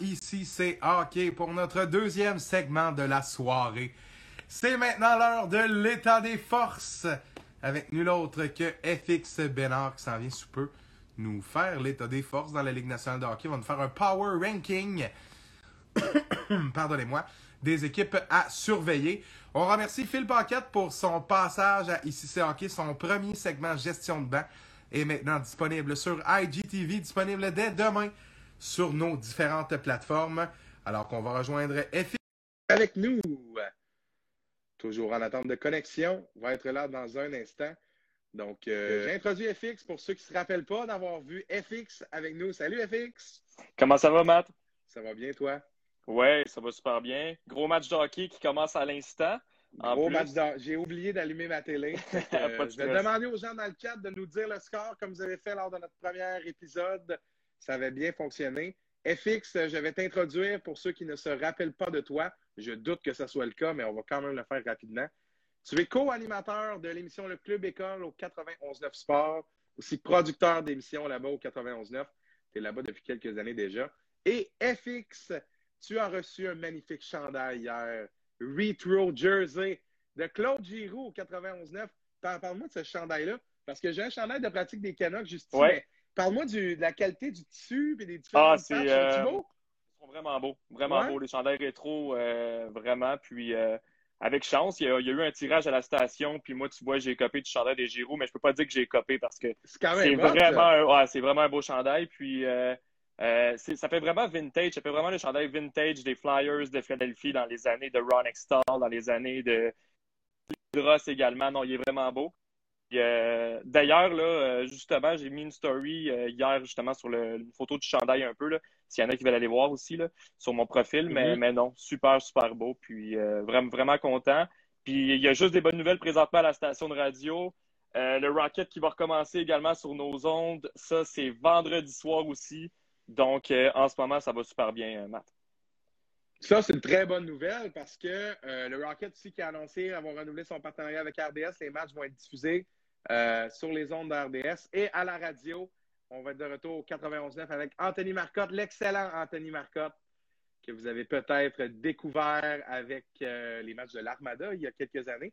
ici c'est hockey pour notre deuxième segment de la soirée. C'est maintenant l'heure de l'état des forces avec nul autre que FX Bénard qui s'en vient sous peu nous faire l'état des forces dans la Ligue nationale de hockey. On va nous faire un power ranking, pardonnez-moi, des équipes à surveiller. On remercie Phil Paquette pour son passage à Ici c'est hockey, son premier segment gestion de banc est maintenant disponible sur IGTV, disponible dès demain sur nos différentes plateformes. Alors qu'on va rejoindre FX avec nous. Toujours en attente de connexion. On va être là dans un instant. Donc, euh, j'ai introduit FX pour ceux qui ne se rappellent pas d'avoir vu FX avec nous. Salut FX! Comment ça va, Matt? Ça va bien, toi? Oui, ça va super bien. Gros match de hockey qui commence à l'instant. Gros match de... J'ai oublié d'allumer ma télé. Euh, je vais demander aux gens dans le chat de nous dire le score comme vous avez fait lors de notre premier épisode. Ça avait bien fonctionné. FX, je vais t'introduire pour ceux qui ne se rappellent pas de toi. Je doute que ce soit le cas, mais on va quand même le faire rapidement. Tu es co-animateur de l'émission Le Club École au 91.9 Sport, aussi producteur d'émissions là-bas au 91.9. Tu es là-bas depuis quelques années déjà. Et FX, tu as reçu un magnifique chandail hier. Retro Jersey de Claude Giroux au 91.9. Parle-moi de ce chandail-là, parce que j'ai un chandail de pratique des Canucks juste ici. Parle-moi de la qualité du tissu et des différents ah, c'est, euh, Ils sont vraiment beaux, vraiment beaux. Les chandails rétro, euh, vraiment. Puis euh, avec chance, il y, a, eu un tirage à la station, puis moi, tu vois, j'ai copé du chandail des Giroux, mais je peux pas dire que j'ai copé parce que c'est, vraiment, un, c'est vraiment un beau chandail. Puis ça fait vraiment vintage, ça fait vraiment le chandail vintage des Flyers de Philadelphie dans les années de Ron Extall, dans les années de Ross également. Non, il est vraiment beau. Euh, d'ailleurs, là, euh, justement, j'ai mis une story euh, hier justement sur le, une photo du chandail un peu, s'il y en a qui veulent aller voir aussi là, sur mon profil, mais, mm-hmm. mais non, super, super beau, puis vraiment, vraiment content. Puis il y a juste des bonnes nouvelles présentement à la station de radio. le Rocket qui va recommencer également sur nos ondes, ça c'est vendredi soir aussi. Donc en ce moment, ça va super bien, Matt. Ça, c'est une très bonne nouvelle parce que le Rocket aussi qui a annoncé avoir renouvelé son partenariat avec RDS, les matchs vont être diffusés sur les ondes d'RDS et à la radio. On va être de retour au 91.9 avec Anthony Marcotte, l'excellent Anthony Marcotte, que vous avez peut-être découvert avec euh, les matchs de l'Armada il y a quelques années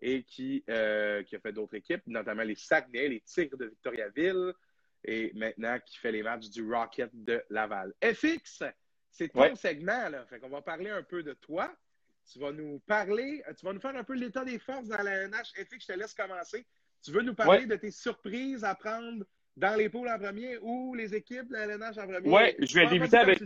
et qui, euh, qui a fait d'autres équipes, notamment les Saguenay, les Tigres de Victoriaville et maintenant qui fait les matchs du Rocket de Laval. FX, c'est ton segment, là. Fait qu'on va parler un peu de toi. Tu vas nous parler, tu vas nous faire un peu l'état des forces dans la NH. FX, je te laisse commencer. Tu veux nous parler de tes surprises à prendre dans les poules en premier ou les équipes de la LNH en premier? Oui, je vais débuter avec.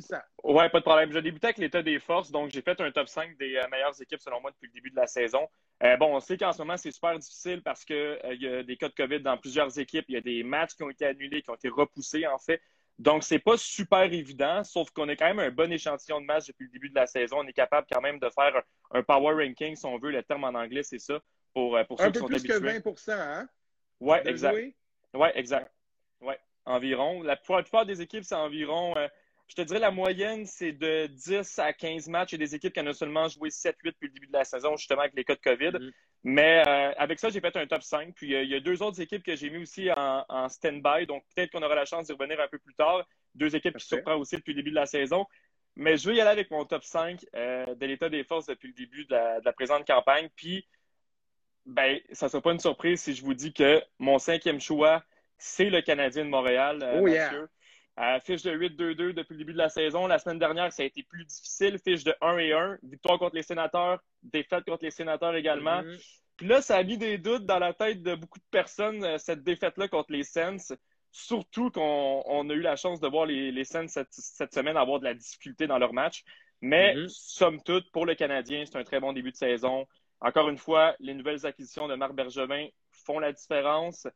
Oui, pas de problème. Je vais débuter avec l'état des forces. Donc, j'ai fait un top 5 des euh, meilleures équipes, selon moi, depuis le début de la saison. Euh, bon, on sait qu'en ce moment, c'est super difficile parce qu'il euh, y a des cas de COVID dans plusieurs équipes. Il y a des matchs qui ont été annulés, qui ont été repoussés, en fait. Donc, c'est pas super évident, sauf qu'on a quand même un bon échantillon de matchs depuis le début de la saison. On est capable quand même de faire un power ranking, si on veut. Le terme en anglais, c'est ça. Pour, pour ceux un peu plus que 20 hein? Oui, exact. Oui, exact. Ouais, environ. La plupart des équipes, c'est environ, euh, je te dirais, la moyenne, c'est de 10 à 15 matchs. Il y a des équipes qui en ont seulement joué 7-8 depuis le début de la saison, justement, avec les cas de COVID. Mm-hmm. Mais euh, avec ça, j'ai fait un top 5. Puis euh, il y a deux autres équipes que j'ai mis aussi en, stand-by. Donc peut-être qu'on aura la chance d'y revenir un peu plus tard. Deux équipes qui surprennent aussi depuis le début de la saison. Mais je vais y aller avec mon top 5 de l'état des forces depuis le début de la, de la présente campagne. Puis ben, ça ne sera pas une surprise si je vous dis que mon cinquième choix, c'est le Canadien de Montréal, euh, oh, euh, fiche de 8-2-2 depuis le début de la saison. La semaine dernière, ça a été plus difficile. Fiche de 1 et 1. Victoire contre les sénateurs, défaite contre les sénateurs également. Mm-hmm. Puis là, ça a mis des doutes dans la tête de beaucoup de personnes, euh, cette défaite-là contre les Sens. Surtout qu'on a eu la chance de voir les, les Sens cette, semaine avoir de la difficulté dans leur match. Mais mm-hmm. somme toute, pour le Canadien, c'est un très bon début de saison. Encore une fois, les nouvelles acquisitions de Marc Bergevin font la différence.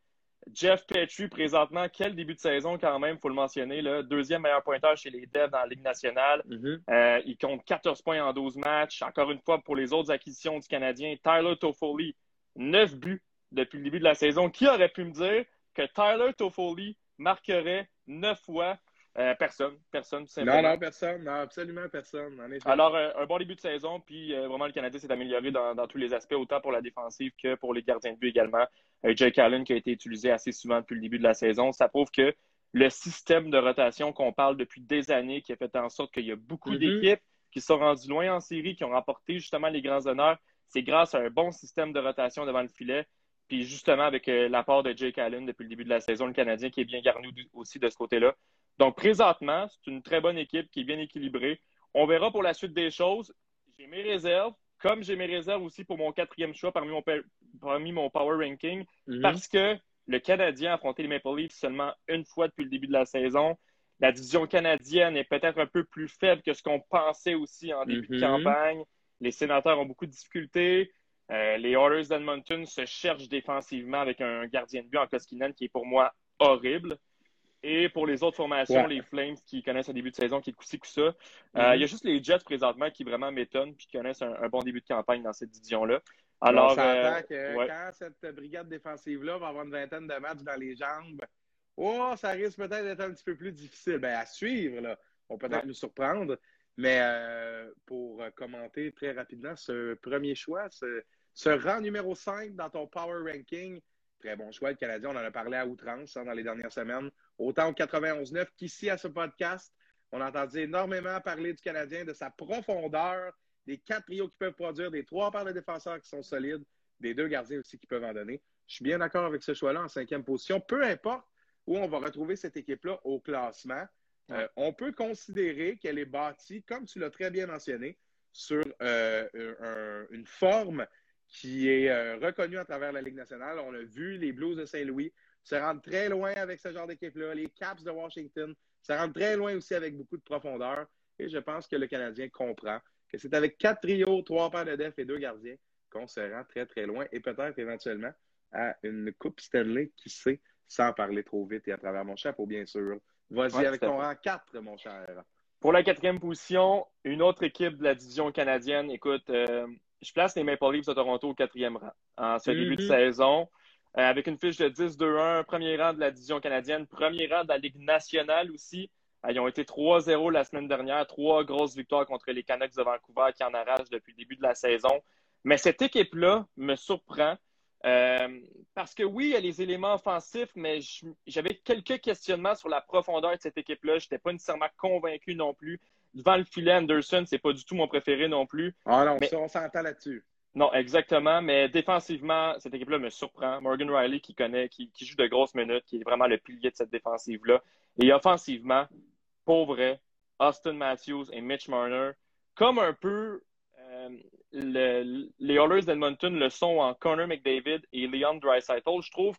Jeff Petrie, présentement, quel début de saison quand même, il faut le mentionner. Là. Deuxième meilleur pointeur chez les Devs dans la Ligue nationale. Mm-hmm. Euh, il compte 14 points en 12 matchs. Encore une fois, pour les autres acquisitions du Canadien, Tyler Toffoli, 9 buts depuis le début de la saison. Qui aurait pu me dire que Tyler Toffoli marquerait 9 fois euh, personne, personne, Non, non, personne, non, absolument personne. Alors, euh, un bon début de saison, puis euh, vraiment, le Canadien s'est amélioré dans, tous les aspects, autant pour la défensive que pour les gardiens de but également. Jake Allen qui a été utilisé assez souvent depuis le début de la saison. Ça prouve que le système de rotation qu'on parle depuis des années, qui a fait en sorte qu'il y a beaucoup mm-hmm. d'équipes qui sont rendues loin en série, qui ont remporté justement les grands honneurs. C'est grâce à un bon système de rotation devant le filet. Puis justement, avec l'apport de Jake Allen depuis le début de la saison, le Canadien qui est bien garni aussi de ce côté-là. Donc, présentement, c'est une très bonne équipe qui est bien équilibrée. On verra pour la suite des choses. J'ai mes réserves, comme j'ai mes réserves aussi pour mon quatrième choix parmi mon, parmi mon power ranking, mm-hmm. parce que le Canadien a affronté les Maple Leafs seulement une fois depuis le début de la saison. La division canadienne est peut-être un peu plus faible que ce qu'on pensait aussi en début de mm-hmm. campagne. Les sénateurs ont beaucoup de difficultés. Euh, les Oilers d'Edmonton se cherchent défensivement avec un gardien de but en Koskinen qui est pour moi horrible. Et pour les autres formations, les Flames qui connaissent un début de saison qui est coup-ci, coup-ça. Euh, mm-hmm. Il y a juste les Jets présentement qui vraiment m'étonnent puis qui connaissent un, bon début de campagne dans cette division-là. Alors, on euh, que quand cette brigade défensive-là va avoir une vingtaine de matchs dans les jambes, oh, ça risque peut-être d'être un petit peu plus difficile. Ben, à suivre, là. On peut peut-être nous surprendre. Mais euh, pour commenter très rapidement ce premier choix, ce, rang numéro 5 dans ton Power Ranking, très bon choix. Le Canadien, on en a parlé à outrance hein, dans les dernières semaines. Autant au 91-9 qu'ici à ce podcast. On a entendu énormément parler du Canadien, de sa profondeur, des quatre trios qui peuvent produire, des trois paires de défenseurs qui sont solides, des deux gardiens aussi qui peuvent en donner. Je suis bien d'accord avec ce choix-là en cinquième position. Peu importe où on va retrouver cette équipe-là au classement, euh, on peut considérer qu'elle est bâtie, comme tu l'as très bien mentionné, sur euh, une forme qui est euh, reconnue à travers la Ligue nationale. On a vu les Blues de Saint-Louis se rendre très loin avec ce genre d'équipe-là, les Caps de Washington se rendent très loin aussi avec beaucoup de profondeur. Et je pense que le Canadien comprend que c'est avec quatre trios, trois paires de def et deux gardiens qu'on se rend très, très loin et peut-être éventuellement à une Coupe Stanley, qui sait, sans parler trop vite et à travers mon chapeau, bien sûr. Vas-y avec ton rang 4, mon cher. Pour la quatrième position, une autre équipe de la division canadienne. Écoute, euh, je place les Maple Leafs de Toronto au quatrième rang en ce début de mm-hmm. saison. Euh, avec une fiche de 10-2-1, premier rang de la division canadienne, premier rang de la Ligue nationale aussi. Euh, ils ont été 3-0 la semaine dernière, trois grosses victoires contre les Canucks de Vancouver qui en arrachent depuis le début de la saison. Mais cette équipe-là me surprend. Euh, parce que oui, il y a les éléments offensifs, mais j'avais quelques questionnements sur la profondeur de cette équipe-là. Je n'étais pas nécessairement convaincu non plus. Devant le filet, Anderson, c'est pas du tout mon préféré non plus. Ah non, on s'entend là-dessus. Non, exactement. Mais défensivement, cette équipe-là me surprend. Morgan Riley qui connaît, qui, joue de grosses minutes, qui est vraiment le pilier de cette défensive-là. Et offensivement, pour vrai, Austin Matthews et Mitch Marner, comme un peu euh, les Oilers d'Edmonton le sont en Connor McDavid et Leon Dreisaitl, je trouve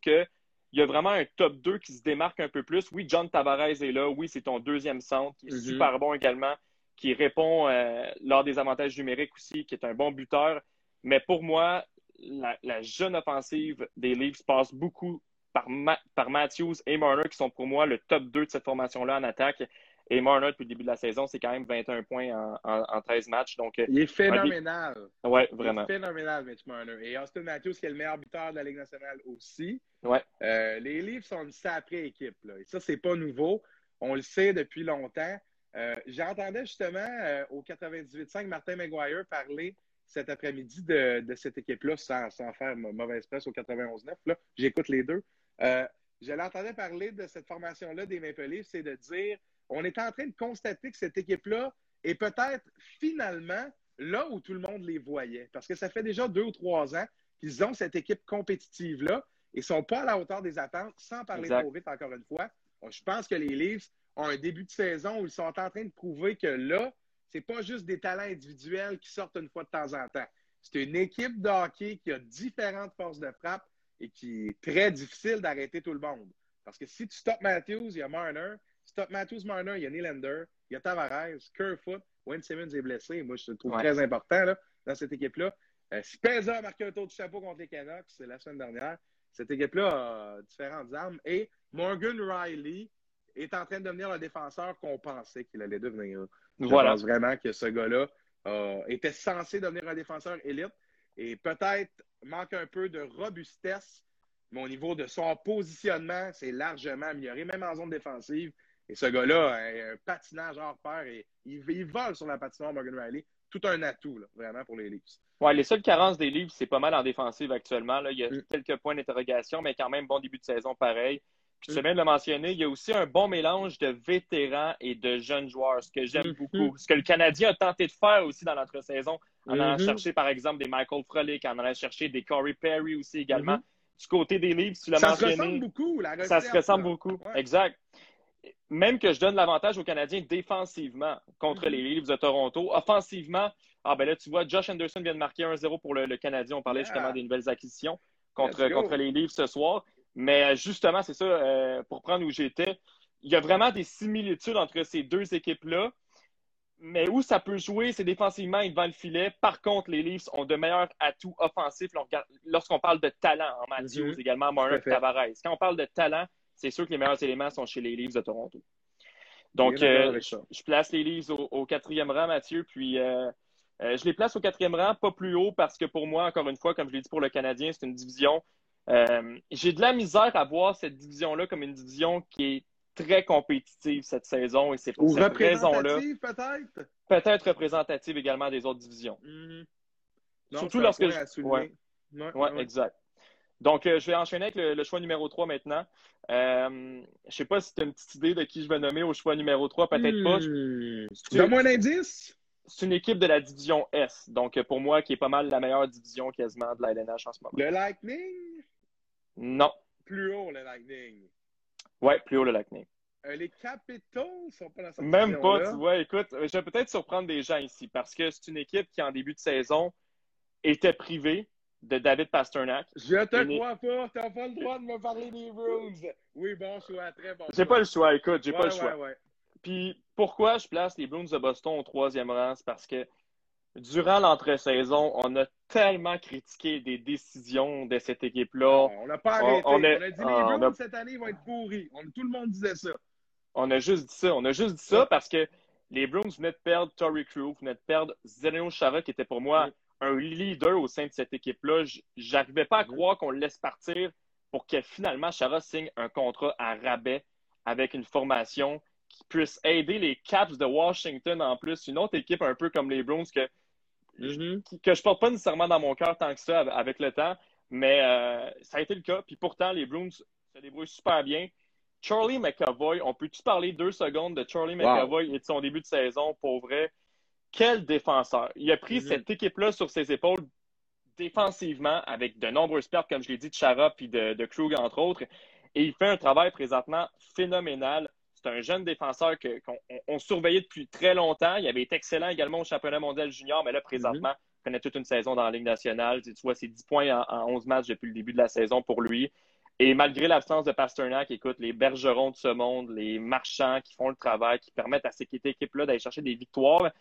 qu'il y a vraiment un top 2 qui se démarque un peu plus. Oui, John Tavares est là. Oui, c'est ton deuxième centre qui est mm-hmm. super bon également, qui répond euh, lors des avantages numériques aussi, qui est un bon buteur. Mais pour moi, la, jeune offensive des Leafs passe beaucoup par, par Matthews et Marner, qui sont pour moi le top 2 de cette formation-là en attaque. Et Marner, depuis le début de la saison, c'est quand même 21 points en, 13 matchs. Donc, il est phénoménal. Oui, vraiment. Il est phénoménal, Mitch Marner. Et Austin Matthews, qui est le meilleur buteur de la Ligue nationale aussi. Ouais. Euh, les Leafs sont une sacrée équipe. Là. Et ça, c'est pas nouveau. On le sait depuis longtemps. Euh, j'entendais justement euh, au 98.5 Martin McGuire parler cet après-midi de, cette équipe-là sans, faire mauvaise presse au 91-9. J'écoute les deux. Euh, je l'entendais parler de cette formation-là des Maple Leafs, c'est de dire on est en train de constater que cette équipe-là est peut-être finalement là où tout le monde les voyait. Parce que ça fait déjà deux ou trois ans qu'ils ont cette équipe compétitive-là et ne sont pas à la hauteur des attentes, sans parler trop vite encore une fois. Je pense que les Leafs ont un début de saison où ils sont en train de prouver que là, c'est pas juste des talents individuels qui sortent une fois de temps en temps. C'est une équipe de hockey qui a différentes forces de frappe et qui est très difficile d'arrêter tout le monde. Parce que si tu stops Matthews, il y a Marner. Stop Matthews, Marner, il y a Nylander, il y a Tavares, Kerfoot, Wayne Simmons est blessé. Moi, je le trouve très important là, dans cette équipe-là. Euh, Spezza a marqué un tour de chapeau contre les Canucks la semaine dernière. Cette équipe-là a différentes armes. Et Morgan Riley est en train de devenir le défenseur qu'on pensait qu'il allait devenir. Je pense vraiment que ce gars-là euh, était censé devenir un défenseur élite et peut-être manque un peu de robustesse, mais au niveau de son positionnement, c'est largement amélioré, même en zone défensive. Et ce gars-là a un patinage hors pair et il, vole sur la patinoire Morgan Riley. Tout un atout, vraiment, pour les Leafs. Ouais, les seules carences des Leafs, c'est pas mal en défensive actuellement. Là. Il y a mm. quelques points d'interrogation, mais quand même, bon début de saison pareil. tu sais bien de le mentionner, il y a aussi un bon mélange de vétérans et de jeunes joueurs, ce que j'aime mm-hmm. beaucoup. Ce que le Canadien a tenté de faire aussi dans l'entre-saison, en allant mm-hmm. chercher par exemple des Michael Frolic, en allant chercher des Corey Perry aussi également. Du côté des livres, tu l'as mentionné. Ça se ressemble beaucoup, la Ça se ressemble beaucoup, exact même que je donne l'avantage aux Canadiens défensivement contre les Leafs de Toronto. Offensivement, ah ben là, tu vois, Josh Anderson vient de marquer 1-0 pour le, Canadien. On parlait justement des nouvelles acquisitions contre, contre les Leafs ce soir. Mais justement, c'est ça, euh, pour prendre où j'étais, il y a vraiment des similitudes entre ces deux équipes-là. Mais où ça peut jouer, c'est défensivement devant le filet. Par contre, les Leafs ont de meilleurs atouts offensifs lorsqu'on parle de talent en Matthews, mm-hmm. également Marner Tavares. Quand on parle de talent, c'est sûr que les meilleurs éléments sont chez les Leafs de Toronto. Donc, euh, je, place les Leafs au, quatrième rang, Mathieu, puis euh, euh, je les place au quatrième rang, pas plus haut, parce que pour moi, encore une fois, comme je l'ai dit pour le Canadien, c'est une division. J'ai de la misère à voir cette division-là comme une division qui est très compétitive cette saison, et c'est pour cette raison-là. peut-être? Peut-être représentative également des autres divisions. Mm-hmm. Surtout lorsque. Je... Ouais. Ouais, exact. Donc, je vais enchaîner avec le, choix numéro 3 maintenant. Euh, je ne sais pas si tu as une petite idée de qui je vais nommer au choix numéro 3, peut-être pas. Hmm. Donne-moi un indice. C'est une équipe de la division S. Donc, pour moi, qui est pas mal la meilleure division quasiment de la LNH en ce moment. Le Lightning? Non. Plus haut, le Lightning. Oui, plus haut, le Lightning. Euh, les Capitals sont pas dans cette Même pas, tu vois. Écoute, je vais peut-être surprendre des gens ici parce que c'est une équipe qui, en début de saison, était privée de David Pasternak. Je te crois pas, t'as pas le droit de me parler des Bruins. Oui, bon choix, très bon J'ai pas le choix, écoute, j'ai pas le choix. Puis pourquoi je place les Bruins de Boston au troisième rang? C'est parce que durant l'entre-saison, on a tellement critiqué des décisions de cette équipe-là. On n'a pas arrêté. On, a, dit les ah, Bruins cette année vont être pourris. tout le monde disait ça. On a juste dit ça. On a juste dit ça parce que les Bruins venaient de perdre Tory Crew, venaient de perdre Zdeno Chara, qui était pour moi un leader au sein de cette équipe-là. J'arrivais pas à mhm. croire qu'on le laisse partir pour que finalement Chara signe un contrat à rabais avec une formation qui puisse aider les Caps de Washington en plus, une autre équipe un peu comme les Bruins que, mhm. que je porte pas nécessairement dans mon cœur tant que ça avec le temps, mais euh, ça a été le cas. Puis pourtant, les Bruins se débrouillent super bien. Charlie McAvoy, on peut-tu parler deux secondes de Charlie McAvoy et de son début de saison, pour vrai? Quel défenseur. Il a pris mhm. cette équipe-là sur ses épaules défensivement avec de nombreuses pertes, comme je l'ai dit, de Chara puis de, de, Krug, entre autres. Et il fait un travail présentement phénoménal. C'est un jeune défenseur qu'on surveillait depuis très longtemps. Il avait été excellent également au championnat mondial junior, mais là, présentement, mhm. il connaît toute une saison dans la Ligue nationale. Tu vois, c'est 10 points en, 11 matchs depuis le début de la saison pour lui. Et malgré l'absence de Pasternak, écoute, les bergerons de ce monde, les marchands qui font le travail, qui permettent à cette équipe-là d'aller chercher des victoires,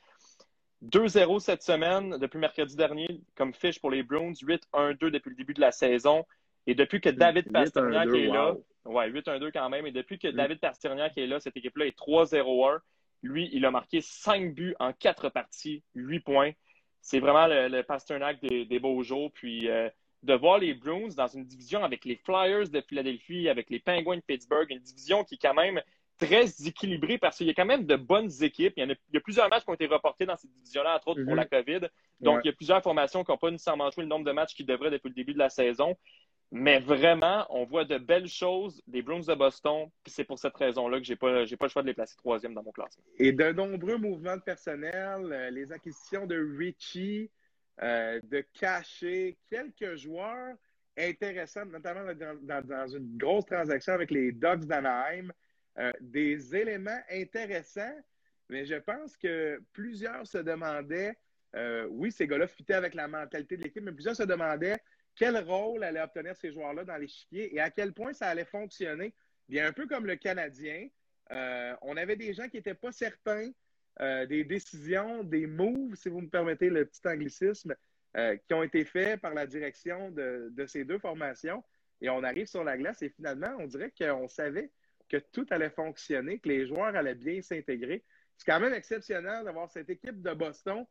2-0 cette semaine, depuis mercredi dernier, comme fiche pour les Bruins. 8-1-2 depuis le début de la saison. Et depuis que David Pasternak est là, ouais, 8-1-2 quand même. Et depuis que. David Pasternak est là, cette équipe-là est 3-0-1. Lui, il a marqué 5 buts en 4 parties, 8 points. C'est vraiment le, Pasternak des, beaux jours. Puis euh, de voir les Bruins dans une division avec les Flyers de Philadelphie, avec les Penguins de Pittsburgh, une division qui quand même très équilibré parce qu'il y a quand même de bonnes équipes. Il y, a, plusieurs matchs qui ont été reportés dans cette division-là, entre autres pour la mhm. COVID. Donc, il y a plusieurs formations qui n'ont pas nécessairement joué le nombre de matchs qu'ils devraient depuis le début de la saison. Mais vraiment, on voit de belles choses des Bruins de Boston. Puis c'est pour cette raison-là que je n'ai pas, pas le choix de les placer troisième dans mon classement. Et de nombreux mouvements de personnel, euh, les acquisitions de Richie, euh, de Caché, quelques joueurs intéressants, notamment dans, dans, une grosse transaction avec les Ducks d'Anaheim. Euh, des éléments intéressants, mais je pense que plusieurs se demandaient, euh, oui, ces gars-là fitaient avec la mentalité de l'équipe, mais plusieurs se demandaient quel rôle allaient obtenir ces joueurs-là dans l'échiquier et à quel point ça allait fonctionner. Bien, un peu comme le Canadien, euh, on avait des gens qui n'étaient pas certains des décisions, des moves, si vous me permettez le petit anglicisme, qui ont été faits par la direction de, de, ces deux formations. Et on arrive sur la glace et finalement, on dirait qu'on savait que tout allait fonctionner, que les joueurs allaient bien s'intégrer. C'est quand même exceptionnel d'avoir cette équipe de Boston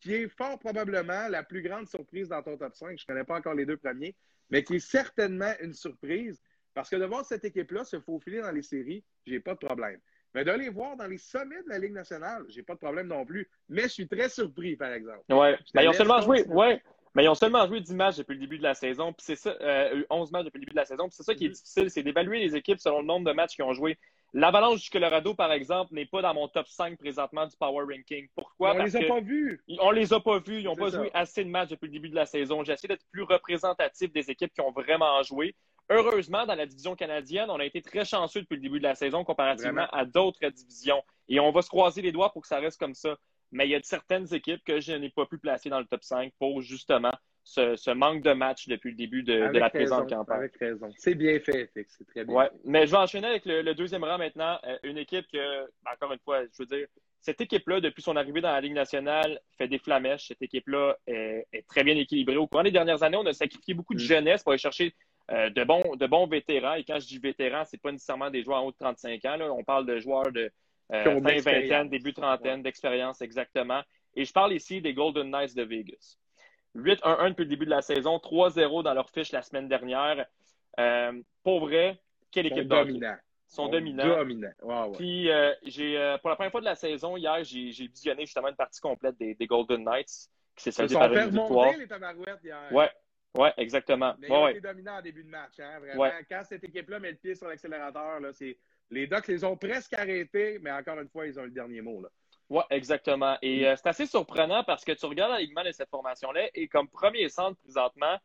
qui est fort probablement la plus grande surprise dans ton top 5. Je ne connais pas encore les deux premiers, mais qui est certainement une surprise parce que de voir cette équipe-là se faufiler dans les séries, j'ai pas de problème. Mais de les voir dans les sommets de la Ligue nationale, j'ai pas de problème non plus. Mais je suis très surpris, par exemple. Oui. Ben, ils ont seulement joué. Ouais. Mais ils ont seulement joué 10 matchs depuis le début de la saison, puis c'est ça, 11 euh, matchs depuis le début de la saison, puis c'est ça qui est mm-hmm. difficile, c'est d'évaluer les équipes selon le nombre de matchs qu'ils ont joué. L'Avalanche du Colorado, par exemple, n'est pas dans mon top 5 présentement du Power Ranking. Pourquoi? On les a pas vus. On les a pas vus. Ils n'ont pas joué assez de matchs depuis le début de la saison. J'essaie d'être plus représentatif des équipes qui ont vraiment joué. Heureusement, dans la division canadienne, on a été très chanceux depuis le début de la saison comparativement à d'autres divisions. Et on va se croiser les doigts pour que ça reste comme ça. Mais il y a certaines équipes que je n'ai pas pu placer dans le top 5 pour justement ce, manque de match depuis le début de, la présente campagne. Avec raison. C'est bien fait, c'est très bien. Ouais. Mais je vais enchaîner avec le, deuxième rang maintenant. Euh, une équipe que, ben, encore une fois, je veux dire, cette équipe-là, depuis son arrivée dans la Ligue nationale, fait des flamèches. Cette équipe-là est, très bien équilibrée. Au cours des dernières années, on a sacrifié beaucoup de mm. jeunesse pour aller chercher euh, de, bons, de bons vétérans. Et quand je dis vétérans, ce n'est pas nécessairement des joueurs en haut de 35 ans. On parle de joueurs de euh, fin vingtaine, début trentaine d'expérience, exactement. Et je parle ici des Golden Knights de Vegas. 8-1-1 depuis le début de la saison, 3-0 dans leur fiche la semaine dernière. Euh, pour vrai, quelle équipe dominante. Ils sont dominants. Dominants. Puis, euh, j'ai, euh, pour la première fois de la saison, hier, j'ai, visionné justement une partie complète des, Golden Knights qui s'est soldée par une victoire. les tabarouettes hier. Ouais. Ouais, exactement. Mais ils ont été dominants en début de match. Hein, vraiment. Quand cette équipe-là met le pied sur l'accélérateur, là, c'est... les Ducks les ont presque arrêtés, mais encore une fois, ils ont le dernier mot. Là. Oui, exactement. Et euh, c'est assez surprenant parce que tu regardes l'alignement de cette formation-là et comme premier centre présentement,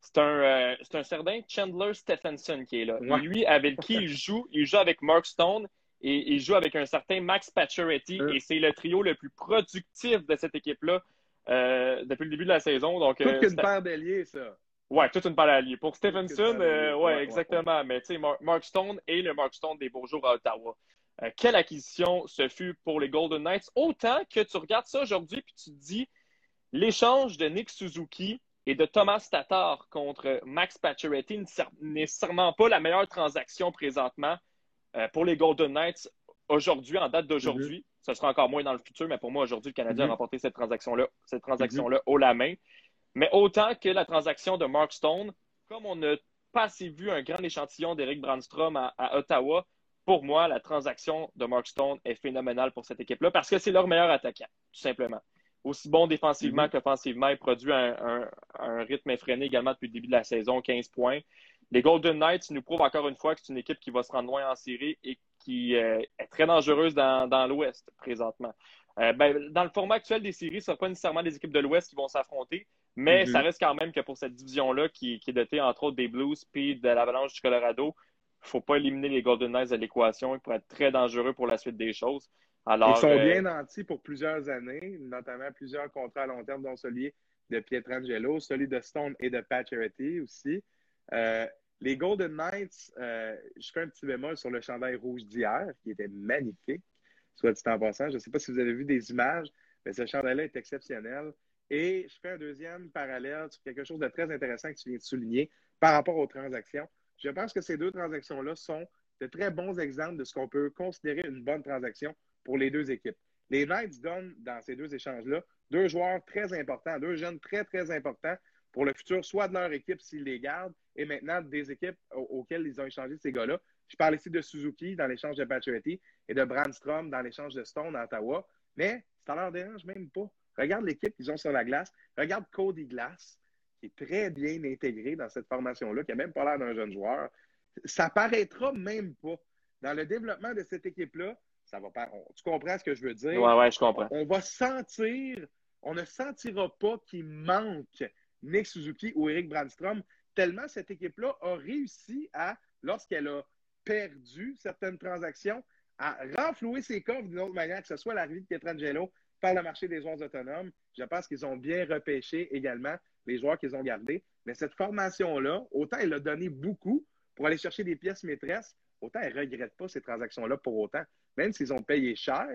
c'est un, euh, un certain Chandler Stephenson qui est là. Lui, avec qui il joue, il joue avec Mark Stone et il joue avec un certain Max Pacioretty mm. et c'est le trio le plus productif de cette équipe-là euh, depuis le début de la saison. Donc, toute une paire d'alliés, ça. Ouais, toute une paire d'alliés. Pour Stephenson, ouais, exactement. Mais tu sais, Mark Stone et le Mark Stone des Bourgeois à Ottawa. Euh, quelle acquisition ce fut pour les Golden Knights. Autant que tu regardes ça aujourd'hui puis tu te dis l'échange de Nick Suzuki et de Thomas Tatar contre Max Pacioretty n'est nécessairement pas la meilleure transaction présentement euh, pour les Golden Knights aujourd'hui, en date d'aujourd'hui. Mm-hmm. Ce sera encore moins dans le futur, mais pour moi, aujourd'hui, le Canadien a mm-hmm. remporté cette transaction-là cette transaction-là haut la main. Mais autant que la transaction de Mark Stone, comme on n'a pas assez vu un grand échantillon d'Eric Brandstrom à Ottawa, pour moi, la transaction de Mark Stone est phénoménale pour cette équipe-là parce que c'est leur meilleur attaquant, tout simplement. Aussi bon défensivement mm-hmm. qu'offensivement, il produit un, rythme effréné également depuis le début de la saison, 15 points. Les Golden Knights nous prouvent encore une fois que c'est une équipe qui va se rendre loin en série et qui euh, est très dangereuse dans, l'Ouest présentement. Euh, ben, dans le format actuel des séries, ce ne sont pas nécessairement les équipes de l'Ouest qui vont s'affronter, mais mm-hmm. ça reste quand même que pour cette division-là, qui, qui, est dotée entre autres des Blues puis de l'Avalanche du Colorado, il ne faut pas éliminer les Golden Knights de l'équation. Ils pourraient être très dangereux pour la suite des choses. Alors, Ils sont euh, bien nantis pour plusieurs années, notamment plusieurs contrats à long terme, dont celui de Pietrangelo, celui de Stone et de Pacioretty aussi. Euh, les Golden Knights, euh, je fais un petit bémol sur le chandail rouge d'hier, qui était magnifique, soit dit en passant. Je ne sais pas si vous avez vu des images, mais ce chandail-là est exceptionnel. Et je fais un deuxième parallèle sur quelque chose de très intéressant que tu viens de souligner par rapport aux transactions. Je pense que ces deux transactions-là sont de très bons exemples de ce qu'on peut considérer une bonne transaction pour les deux équipes. Les Knights donnent dans ces deux échanges-là deux joueurs très importants, deux jeunes très, très importants pour le futur, soit de leur équipe s'ils les gardent, et maintenant des équipes auxquelles ils ont échangé ces gars-là. Je parle ici de Suzuki dans l'échange de Pacioretty et de Brandstrom dans l'échange de Stone à Ottawa. Mais ça leur dérange même pas. Regarde l'équipe qu'ils ont sur la glace. Regarde Cody Glass qui est très bien intégré dans cette formation-là, qui n'a même pas l'air d'un jeune joueur. Ça paraîtra même pas. Dans le développement de cette équipe-là, ça va pas. Tu comprends ce que je veux dire? Oui, oui, je comprends. On va sentir, on ne sentira pas qu'il manque Nick Suzuki ou Eric Brandstrom, tellement cette équipe-là a réussi à, lorsqu'elle a perdu certaines transactions, à renflouer ses coffres d'une autre manière, que ce soit l'arrivée de Pietrangelo par le marché des joueurs autonomes. Je pense qu'ils ont bien repêché également les joueurs qu'ils ont gardés. Mais cette formation-là, autant elle a donné beaucoup pour aller chercher des pièces maîtresses, autant elle ne regrette pas ces transactions-là pour autant. Même s'ils ont payé cher,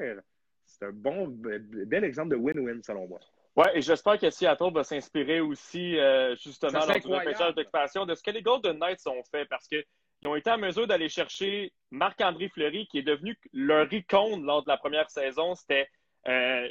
c'est un bon, bel exemple de win-win selon moi. Oui, et j'espère que Seattle va s'inspirer aussi euh, justement lors du repêchage d'expansion de ce que les Golden Knights ont fait parce qu'ils ont été en mesure d'aller chercher Marc-André Fleury qui est devenu leur icône lors de la première saison. C'était euh,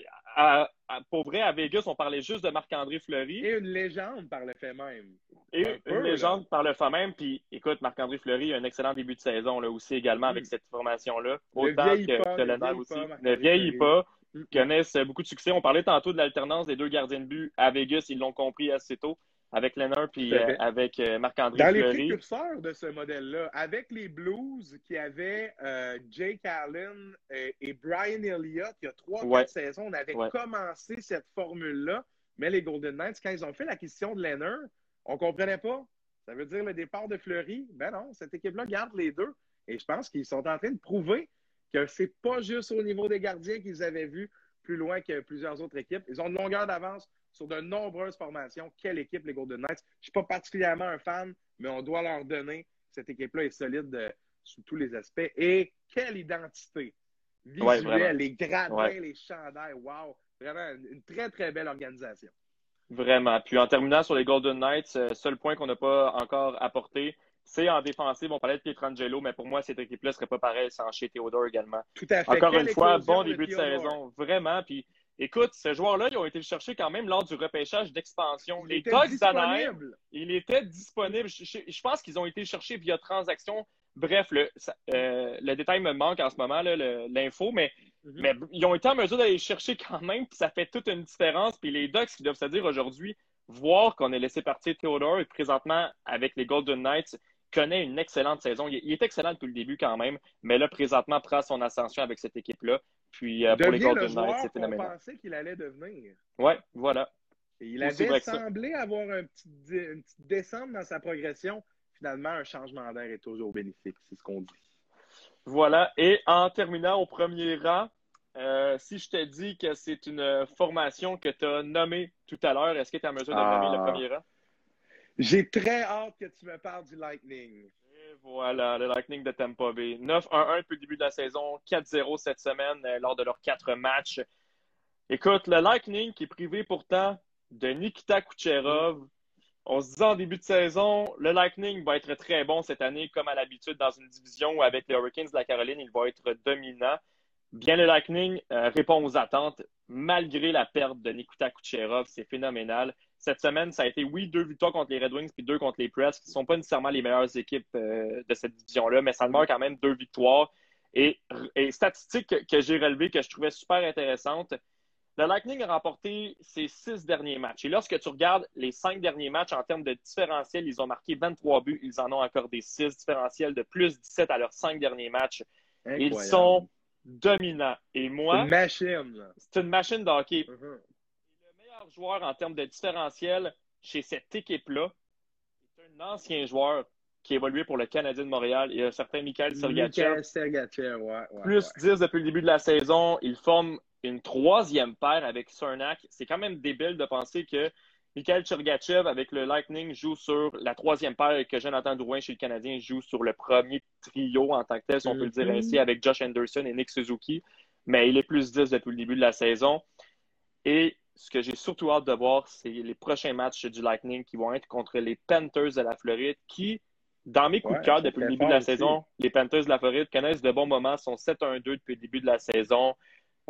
pour vrai, à Vegas, on parlait juste de Marc-André Fleury. Et une légende par le fait même. Et une légende par le fait même. Puis écoute, Marc-André Fleury a un excellent début de saison là, aussi également avec cette formation-là. Autant que, que aussi. Ne vieillit pas. mm. connaissent beaucoup de succès. On parlait tantôt de l'alternance des deux gardiens de but à Vegas. Ils l'ont compris assez tôt avec Leonard puis euh, avec euh, Marc-André Dans les précurseurs de ce modèle-là, avec les Blues qui avaient euh, Jake Allen et, Brian Elliott, il y a trois quatre saisons, on avait commencé cette formule-là, mais les Golden Knights, quand ils ont fait l'acquisition de Leonard, on ne comprenait pas. Ça veut dire le départ de Fleury? Ben non, cette équipe-là garde les deux. Et je pense qu'ils sont en train de prouver que c'est pas juste au niveau des gardiens qu'ils avaient vu plus loin que plusieurs autres équipes. Ils ont une longueur d'avance sur de nombreuses formations. Quelle équipe, les Golden Knights? Je ne suis pas particulièrement un fan, mais on doit leur donner. Cette équipe-là est solide euh, sous tous les aspects. Et quelle identité visuelle, les gradins, les chandails. Wow! Vraiment une très, très belle organisation. Vraiment. Puis en terminant sur les Golden Knights, euh, seul point qu'on n'a pas encore apporté, c'est en défensive. On parlait de Pietrangelo, mais pour moi, cette équipe-là ne serait pas pareille sans chez Theodore également. Tout à fait. Encore une fois, bon début de saison. Vraiment. Puis Écoute, ce joueur-là, ils ont été le chercher quand même lors du repêchage d'expansion. Les Dogs il était disponible. Je, pense qu'ils ont été cherchés via transaction. Bref, le, euh, le, détail me manque en ce moment, l'info, mais, mhm. mais ils ont été en mesure d'aller chercher quand même, puis ça fait toute une différence. Puis les Ducks qui doivent se dire aujourd'hui, voir qu'on a laissé partir Theodore et présentement avec les Golden Knights, connaît une excellente saison. Il, est excellent depuis le début quand même, mais là, présentement, prend son ascension avec cette équipe-là. Puis euh, pour les Golden Knights, c'est phénoménal. On pensait qu'il allait devenir. Oui, voilà. il avait semblé avoir un petit, une petite descente dans sa progression. Finalement, un changement d'air est toujours bénéfique, c'est ce qu'on dit. Voilà. Et en terminant au premier rang, euh, si je te dis que c'est une formation que tu as nommée tout à l'heure, est-ce que tu es en mesure de nommer le ah. premier rang? J'ai très hâte que tu me parles du Lightning. voilà, le Lightning de Tampa Bay. 9-1-1 depuis le début de la saison, 4-0 cette semaine euh, lors de leurs quatre matchs. Écoute, le Lightning qui est privé pourtant de Nikita Kucherov. On se dit en début de saison, le Lightning va être très bon cette année, comme à l'habitude dans une division où avec les Hurricanes de la Caroline, il va être dominant. Bien, le Lightning euh, répond aux attentes malgré la perte de Nikita Kucherov. C'est phénoménal cette semaine, ça a été, oui, deux victoires contre les Red Wings puis deux contre les Press, qui ne sont pas nécessairement les meilleures équipes euh, de cette division-là, mais ça demeure quand même deux victoires. Et, et statistique que, j'ai relevée, que je trouvais super intéressante, le Lightning a remporté ses six derniers matchs. Et lorsque tu regardes les cinq derniers matchs en termes de différentiel, ils ont marqué 23 buts. Ils en ont encore des six différentiels de plus 17 à leurs cinq derniers matchs. Ils sont dominants. Et moi. C'est une machine. C'est une machine de hockey. Joueur en termes de différentiel chez cette équipe-là c'est un ancien joueur qui évolué pour le Canadien de Montréal. Il y a un certain Mikhail Sergachev. Sergachev, ouais, plus 10 depuis le début de la saison. Il forme une troisième paire avec Cernak. C'est quand même débile de penser que Mikhail Sergachev avec le Lightning joue sur la troisième paire et que Jonathan Drouin chez le Canadien joue sur le premier trio en tant que tel, si on peut le dire ainsi, mm-hmm. avec Josh Anderson et Nick Suzuki. Mais il est plus 10 depuis le début de la saison. Et ce que j'ai surtout hâte de voir, c'est les prochains matchs du Lightning qui vont être contre les Panthers de la Floride, qui, dans mes coups de cœur depuis le début de la saison, les Panthers de la Floride connaissent de bons moments, sont 7-1-2 depuis le début de la saison,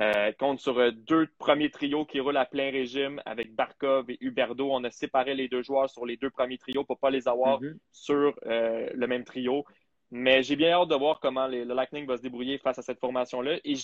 euh, comptent sur euh, deux premiers trios qui roulent à plein régime avec Barkov et Huberdo. On a séparé les deux joueurs sur les deux premiers trios pour ne pas les avoir mm-hmm. sur euh, le même trio. Mais j'ai bien hâte de voir comment le Lightning va se débrouiller face à cette formation-là. Et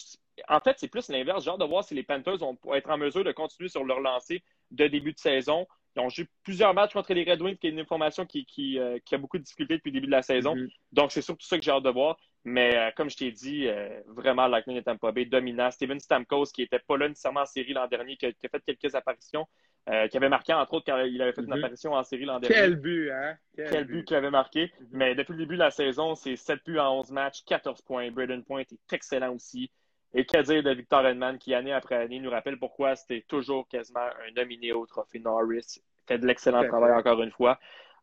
en fait, c'est plus l'inverse. J'ai hâte de voir si les Panthers vont être en mesure de continuer sur leur lancée de début de saison. Ils ont joué plusieurs matchs contre les Red Wings, qui est une formation qui, euh, a beaucoup de difficultés depuis le début de la saison. Mm-hmm. Donc, c'est surtout ça que j'ai hâte de voir. Mais euh, comme je t'ai dit, euh, vraiment, Lightning est un Bay dominant. Steven Stamkos, qui n'était pas là nécessairement en série l'an dernier, qui a, fait quelques apparitions, euh, qui avait marqué, entre autres, quand il avait fait une mhm. apparition en série l'an dernier. Quel but, hein? Quel, but, qu'il avait marqué. Mhm. Mais depuis le début de la saison, c'est 7 buts en 11 matchs, 14 points. Braden Point est excellent aussi. Et qu'à dire de Victor Edman, qui année après année nous rappelle pourquoi c'était toujours quasiment un nominé au Trophée Norris. Fait de l'excellent travail encore une fois.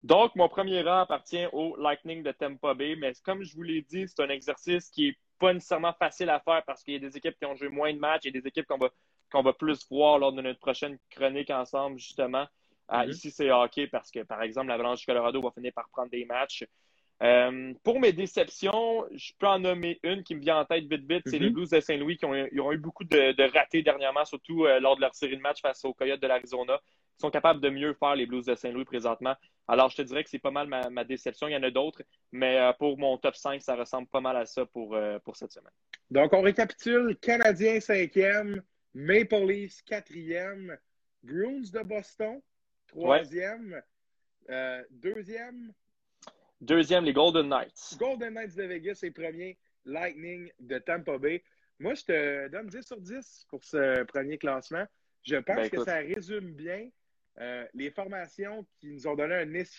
Donc, mon premier rang appartient au Lightning de Tampa Bay, mais comme je vous l'ai dit, c'est un exercice qui est pas nécessairement facile à faire parce qu'il y a des équipes qui ont joué moins de matchs et des équipes qu'on va qu'on va plus voir lors de notre prochaine chronique ensemble, justement. Mm-hmm. Ici, c'est hockey parce que, par exemple, l'Avalanche du Colorado va finir par prendre des matchs. Euh, pour mes déceptions, je peux en nommer une qui me vient en tête vite vite, c'est les mm-hmm. Blues de Saint-Louis qui ont, eu beaucoup de, ratés dernièrement, surtout euh, lors de leur série de matchs face aux Coyotes de l'Arizona. Sont capables de mieux faire les Blues de Saint-Louis présentement. Alors, je te dirais que c'est pas mal ma, déception. Il y en a d'autres, mais euh, pour mon top 5, ça ressemble pas mal à ça pour, pour cette semaine. Donc, on récapitule. Canadien 5e, Maple Leafs, quatrième. Bruins de Boston, troisième. Euh, deuxième. Deuxième, les Golden Knights. Golden Knights de Vegas et premier, Lightning de Tampa Bay. Moi, je te donne 10 sur 10 pour ce premier classement. Je pense ben, que ça résume bien euh, les formations qui nous ont donné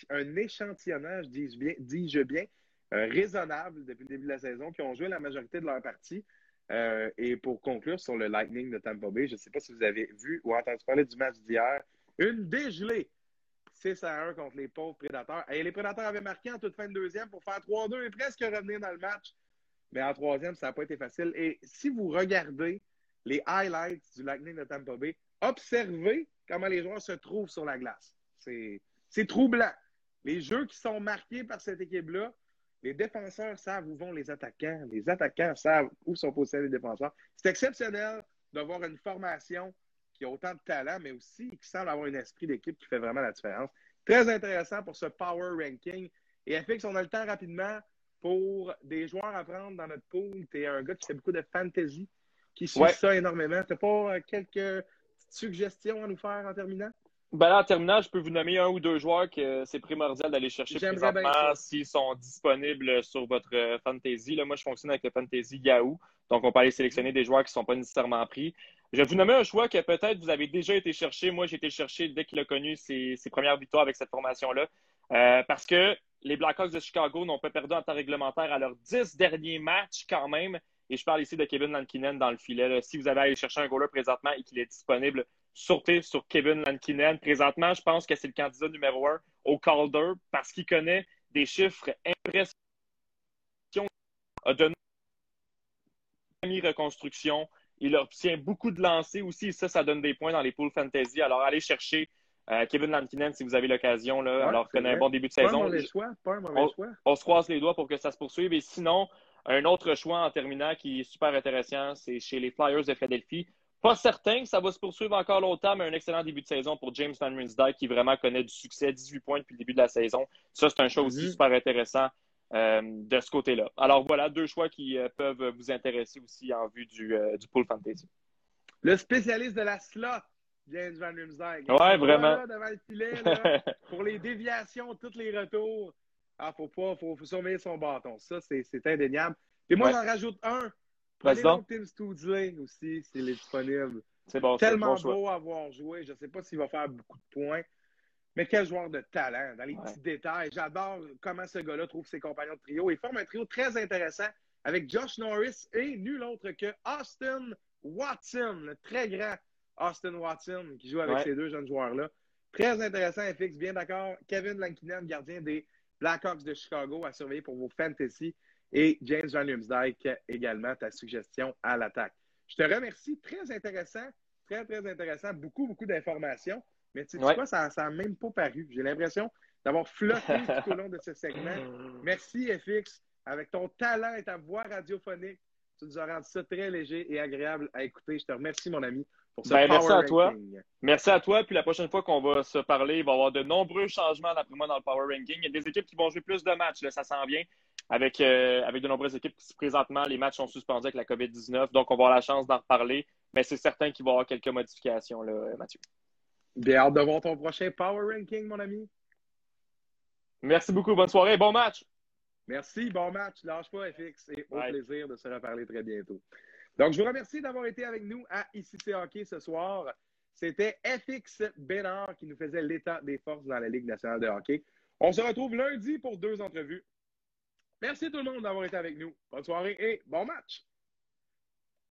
un, échantillonnage, dis-je bien, euh, raisonnable depuis le début de la saison, qui ont joué la majorité de leur partie. Euh, et pour conclure sur le Lightning de Tampa Bay, je ne sais pas si vous avez vu ou entendu parler du match d'hier. Une dégelée 6 à 1 contre les pauvres Prédateurs. Et les Prédateurs avaient marqué en toute fin de deuxième pour faire 3-2 et presque revenir dans le match. Mais en troisième, ça n'a pas été facile. Et si vous regardez les highlights du Lightning de Tampa Bay, observez comment les joueurs se trouvent sur la glace. C'est troublant. Les jeux qui sont marqués par cette équipe-là, les défenseurs savent où vont les attaquants. Les attaquants savent où sont positionnés les défenseurs. C'est exceptionnel d'avoir une formation qui a autant de talent, mais aussi qui semble avoir un esprit d'équipe qui fait vraiment la différence. Très intéressant pour ce power ranking. Et FX, on a le temps rapidement pour des joueurs à prendre dans notre pool. Tu es un gars qui fait beaucoup de fantasy, qui suit ça énormément. Tu pas euh, quelques suggestions à nous faire en terminant? Ben là, en terminant, je peux vous nommer un ou deux joueurs que c'est primordial d'aller chercher présentement s'ils sont disponibles sur votre euh, fantasy. Là, moi, je fonctionne avec le fantasy Yahoo. Donc, on peut aller sélectionner des joueurs qui ne sont pas nécessairement pris. Je vais vous nommer un choix que peut-être vous avez déjà été chercher. Moi, j'ai été chercher dès qu'il a connu ses, premières victoires avec cette formation-là. Euh, parce que les Blackhawks de Chicago n'ont pas perdu en temps réglementaire à leurs dix derniers matchs quand même. Et je parle ici de Kevin Lankinen dans le filet. Si vous avez à aller chercher un goaler présentement et qu'il est disponible, sortez sur Kevin Lankinen. Présentement, je pense que c'est le candidat numéro un au Calder parce qu'il connaît des chiffres impressionnants. A donné reconstruction. Il obtient beaucoup de lancers aussi. Ça, ça donne des points dans les poules fantasy. Alors, allez chercher euh, Kevin Lankinen si vous avez l'occasion. alors, connaît un bon début de saison. Pas un choix. Pas un mauvais on, choix. on se croise les doigts pour que ça se poursuive. Et sinon, un autre choix en terminant qui est super intéressant, c'est chez les Flyers de Philadelphie. Pas certain que ça va se poursuivre encore longtemps, mais un excellent début de saison pour James Van Rinsdijk qui vraiment connaît du succès, 18 points depuis le début de la saison. Ça, c'est un choix aussi mhm. super intéressant euh, de ce côté-là. Alors voilà, deux choix qui euh, peuvent vous intéresser aussi en vue du, euh, du pool fantasy. Le spécialiste de la slot, James Van Rinsdijk. Ouais, vraiment. devant le filet, pour les déviations, tous les retours. Ah, faut pas, faut, faut surveiller son bâton. Ça, c'est indéniable. Et moi, j'en rajoute un. Prenez donc Tim Studley aussi, s'il est disponible. C'est bon. Tellement beau à voir jouer. Je ne sais pas s'il va faire beaucoup de points. Mais quel joueur de talent, dans les petits détails. J'adore comment ce gars-là trouve ses compagnons de trio. Il forme un trio très intéressant avec Josh Norris et nul autre que Austin Watson, le très grand Austin Watson qui joue avec ces deux jeunes joueurs-là. Très intéressant, FX, bien d'accord. Kevin Lankinen, gardien des Blackhawks de Chicago à surveiller pour vos fantasy. Et James Van Riemsdyk également, ta suggestion à l'attaque. Je te remercie. Très intéressant. Très, très intéressant. Beaucoup, beaucoup d'informations. Mais tu sais quoi, ça n'a même pas paru. J'ai l'impression d'avoir flotté tout au long de ce segment. Merci, FX. Avec ton talent et ta voix radiophonique, tu nous as rendu ça très léger et agréable à écouter. Je te remercie, mon ami. Ben, merci à toi. Merci à toi. Puis la prochaine fois qu'on va se parler, il va y avoir de nombreux changements, d'après moi, dans le Power Ranking. Il y a des équipes qui vont jouer plus de matchs, ça s'en vient, avec, euh, avec de nombreuses équipes qui, présentement, les matchs sont suspendus avec la COVID-19. Donc, on va avoir la chance d'en reparler. Mais c'est certain qu'il va y avoir quelques modifications, là, Mathieu. Bien hâte de voir ton prochain Power Ranking, mon ami. Merci beaucoup. Bonne soirée. Bon match. Merci. Bon match. Lâche pas, FX. Et au plaisir de se reparler très bientôt. Donc, je vous remercie d'avoir été avec nous à ICC Hockey ce soir. C'était FX Bénard qui nous faisait l'état des forces dans la Ligue nationale de hockey. On se retrouve lundi pour deux entrevues. Merci tout le monde d'avoir été avec nous. Bonne soirée et bon match!